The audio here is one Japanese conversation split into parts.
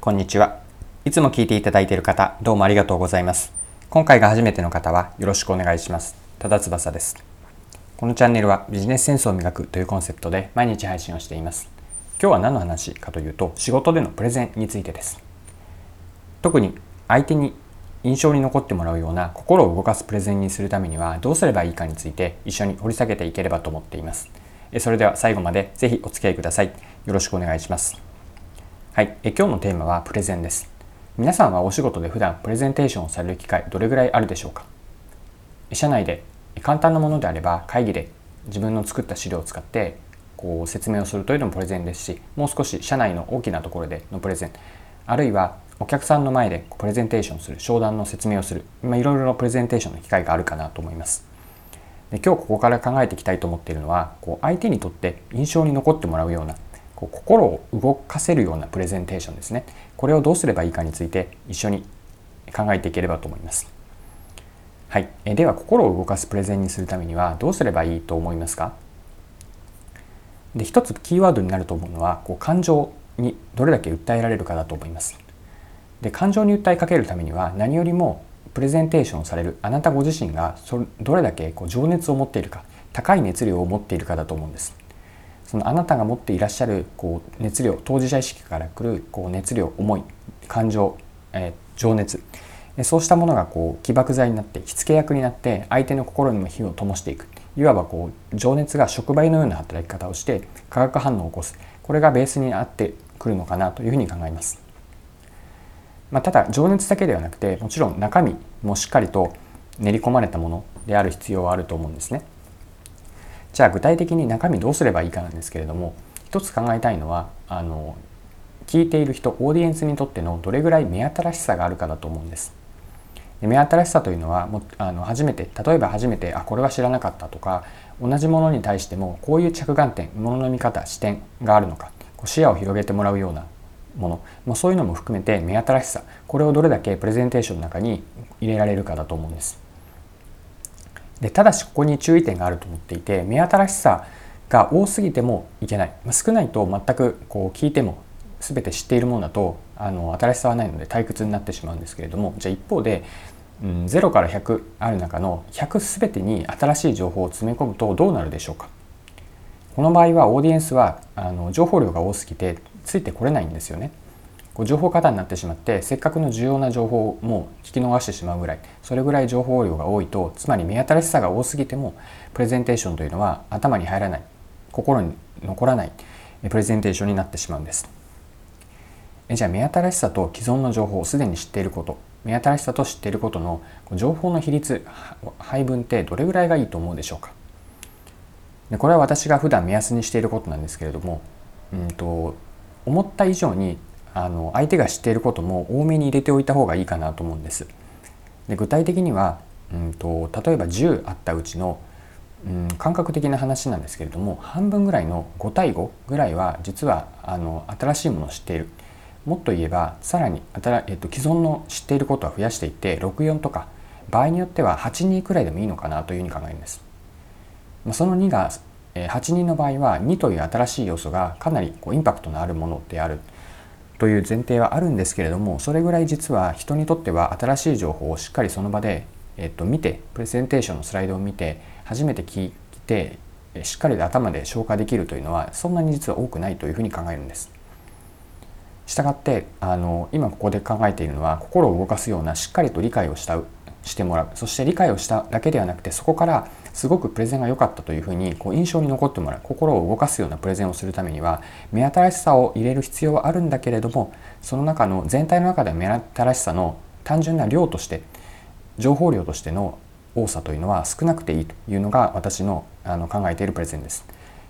こんにちは。いつも聞いていただいている方、どうもありがとうございます。今回が初めての方はよろしくお願いします。ただ翼です。このチャンネルはビジネスセンスを磨くというコンセプトで毎日配信をしています。今日は何の話かというと、仕事でのプレゼンについてです。特に相手に印象に残ってもらうような心を動かすプレゼンにするためにはどうすればいいかについて一緒に掘り下げていければと思っています。それでは最後までぜひお付き合いください。よろしくお願いします。はい、え今日のテーマはプレゼンです。皆さんはお仕事で普段プレゼンテーションをされる機会どれぐらいあるでしょうか？社内で簡単なものであれば会議で自分の作った資料を使ってこう説明をするというのもプレゼンですしもう少し社内の大きなところでのプレゼン。あるいはお客さんの前でプレゼンテーションする商談の説明をする、まあ、いろいろなプレゼンテーションの機会があるかなと思います。で今日ここから考えていきたいと思っているのはこう相手にとって印象に残ってもらうようなこう心を動かせるようなプレゼンテーションですね。これをどうすればいいかについて一緒に考えていければと思います。はい。えでは心を動かすプレゼンにするためにはどうすればいいと思いますか？で一つキーワードになると思うのはこう感情にどれだけ訴えられるかだと思います。で感情に訴えかけるためには何よりもプレゼンテーションをされるあなたご自身がそどれだけこう情熱を持っているか高い熱量を持っているかだと思うんです。そのあなたが持っていらっしゃるこう熱量当事者意識からくるこう熱量思い感情、えー、情熱そうしたものがこう起爆剤になって火付け役になって相手の心にも火を灯していくいわばこう情熱が触媒のような働き方をして化学反応を起こすこれがベースにあってくるのかなというふうに考えます。まあ、ただ情熱だけではなくてもちろん中身もしっかりと練り込まれたものである必要はあると思うんですね。じゃあ具体的に中身どうすればいいかなんですけれども一つ考えたいのはあの聞いている人オーディエンスにとってのどれぐらい目新しさがあるかだと思うんです。で目新しさというのはもあの初めて例えば初めてあこれは知らなかったとか同じものに対してもこういう着眼点ものの見方視点があるのかこう視野を広げてもらうようなものもうそういうのも含めて目新しさこれをどれだけプレゼンテーションの中に入れられるかだと思うんです。でただしここに注意点があると思っていて目新しさが多すぎてもいけない、まあ、少ないと全くこう聞いても全て知っているものだとあの新しさはないので退屈になってしまうんですけれどもじゃあ一方で、うん、0から100ある中の100全てに新しい情報を詰め込むとどうなるでしょうかこの場合はオーディエンスはあの情報量が多すぎてついてこれないんですよね。こう情報過多になってしまってせっかくの重要な情報も聞き逃してしまうぐらいそれぐらい情報量が多いとつまり目新しさが多すぎてもプレゼンテーションというのは頭に入らない心に残らないプレゼンテーションになってしまうんです。えじゃあ目新しさと既存の情報をすでに知っていること目新しさと知っていることの情報の比率配分ってどれぐらいがいいと思うでしょうかでこれは私が普段目安にしていることなんですけれども、うんと思った以上にあの相手が知っていることも多めに入れておいた方がいいかなと思うんです。で具体的には、うんと、例えば10あったうちの、うん、感覚的な話なんですけれども半分ぐらいの5対5ぐらいは実はあの新しいものを知っているもっと言えばさらに新、えっと、既存の知っていることは増やしていって64とか場合によっては8人くらいでもいいのかなというふうに考えるんです。その2が8人の場合は2という新しい要素がかなりこうインパクトのあるものであるという前提はあるんですけれどもそれぐらい実は人にとっては新しい情報をしっかりその場で、えっと、見てプレゼンテーションのスライドを見て初めて聞いてしっかり頭で消化できるというのはそんなに実は多くないというふうに考えるんです。したがってあの今ここで考えているのは心を動かすようなしっかりと理解をしたしてもらうそして理解をしただけではなくてそこからすごくプレゼンが良かったというふうにこう印象に残ってもらう心を動かすようなプレゼンをするためには目新しさを入れる必要はあるんだけれどもその中の全体の中では目新しさの単純な量として情報量としての多さというのは少なくていいというのが私のあの考えているプレゼンです。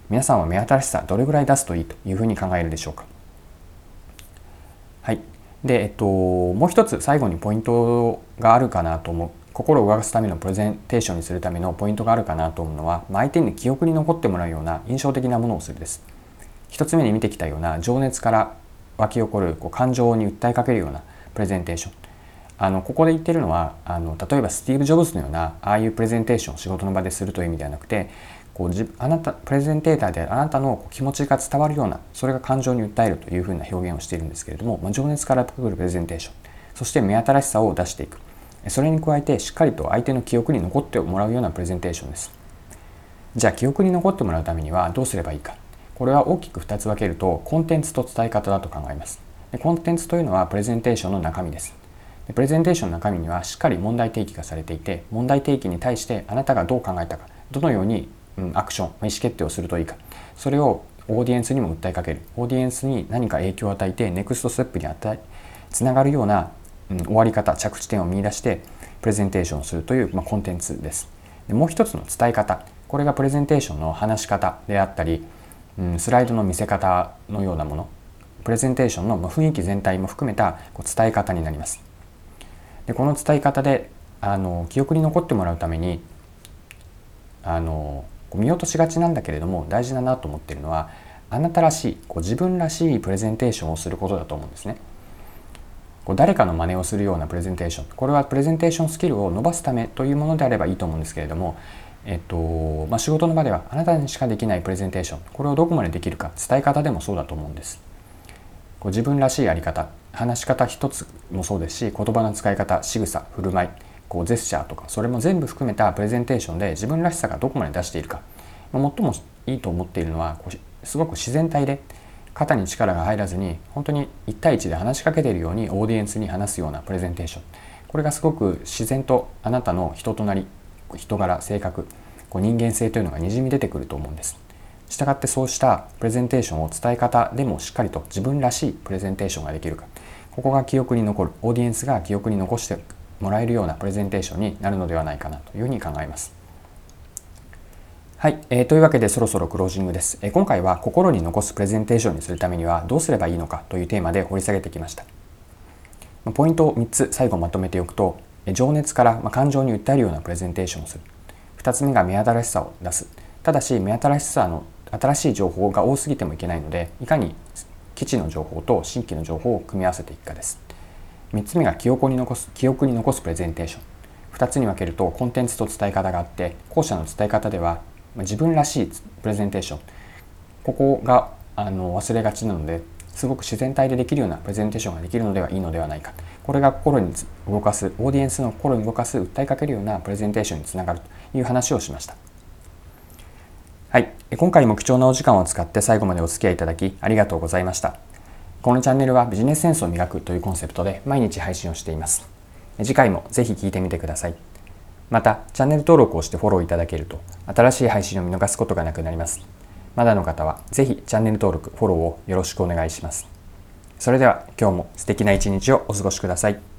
皆さんは目新しさどれぐらい出すといいというふうに考えるでしょうか？で、えっと、もう一つ最後にポイントがあるかなと思う。心を動かすためのプレゼンテーションにするためのポイントがあるかなと思うのは相手に記憶に残ってもらうような印象的なものをするです。一つ目に見てきたような情熱から湧き起こるこう感情に訴えかけるようなプレゼンテーション。あのここで言ってるのはあの例えばスティーブ・ジョブズのようなああいうプレゼンテーションを仕事の場でするという意味ではなくてこうあなたプレゼンテーターであなたの気持ちが伝わるようなそれが感情に訴えるというふうな表現をしているんですけれども、まあ、情熱からくるプレゼンテーションそして目新しさを出していく。それに加えてしっかりと相手の記憶に残ってもらうようなプレゼンテーションです。じゃあ記憶に残ってもらうためにはどうすればいいか。これは大きく2つ分けるとコンテンツと伝え方だと考えます。でコンテンツというのはプレゼンテーションの中身です。でプレゼンテーションの中身にはしっかり問題提起がされていて問題提起に対してあなたがどう考えたかどのように、アクション意思決定をするといいか。それをオーディエンスにも訴えかける。オーディエンスに何か影響を与えてネクストステップに与えつながるような、うん、終わり方着地点を見出してプレゼンテーションをするという、まあ、コンテンツです。でもう一つの伝え方。これがプレゼンテーションの話し方であったり、うん、スライドの見せ方のようなもの。プレゼンテーションの雰囲気全体も含めたこう伝え方になります。でこの伝え方であの記憶に残ってもらうためにあの見落としがちなんだけれども大事だなと思っているのはあなたらしいこう自分らしいプレゼンテーションをすることだと思うんですね。こう誰かの真似をするようなプレゼンテーションこれはプレゼンテーションスキルを伸ばすためというものであればいいと思うんですけれども、えっとまあ、仕事の場ではあなたにしかできないプレゼンテーションこれをどこまでできるか伝え方でもそうだと思うんです。こう自分らしいやり方話し方一つもそうですし言葉の使い方仕草振る舞いこうジェスチャーとかそれも全部含めたプレゼンテーションで自分らしさがどこまで出しているか、最もいいと思っているのはこうすごく自然体で肩に力が入らずに本当に1対1で話しかけているようにオーディエンスに話すようなプレゼンテーション。これがすごく自然とあなたの人となり人柄性格こう人間性というのがにじみ出てくると思うんです。したがってそうしたプレゼンテーションを伝え方でもしっかりと自分らしいプレゼンテーションができるか。ここが記憶に残るオーディエンスが記憶に残してもらえるようなプレゼンテーションになるのではないかなというふうに考えます。はい、えー、というわけでそろそろクロージングです、えー、今回は心に残すプレゼンテーションにするためにはどうすればいいのかというテーマで掘り下げてきました。ポイントを3つ最後まとめておくと、情熱から感情に訴えるようなプレゼンテーションをする。2つ目が目新しさを出す。ただし目新しさの新しい情報が多すぎてもいけないのでいかに基地の情報と新規の情報を組み合わせていくかです3つ目が記憶に残す記憶に残すプレゼンテーション2つに分けるとコンテンツと伝え方があって後者の伝え方では自分らしいプレゼンテーションここがあの忘れがちなのですごく自然体でできるようなプレゼンテーションができるのではいいのではないかこれが心に動かすオーディエンスの心に動かす訴えかけるようなプレゼンテーションにつながるという話をしました。はい。今回も貴重なお時間を使って最後までお付き合いいただきありがとうございました。このチャンネルはビジネスセンスを磨くというコンセプトで毎日配信をしています。次回もぜひ聴いてみてください。また、チャンネル登録をしてフォローいただけると新しい配信を見逃すことがなくなります。まだの方はぜひチャンネル登録、フォローをよろしくお願いします。それでは今日も素敵な一日をお過ごしください。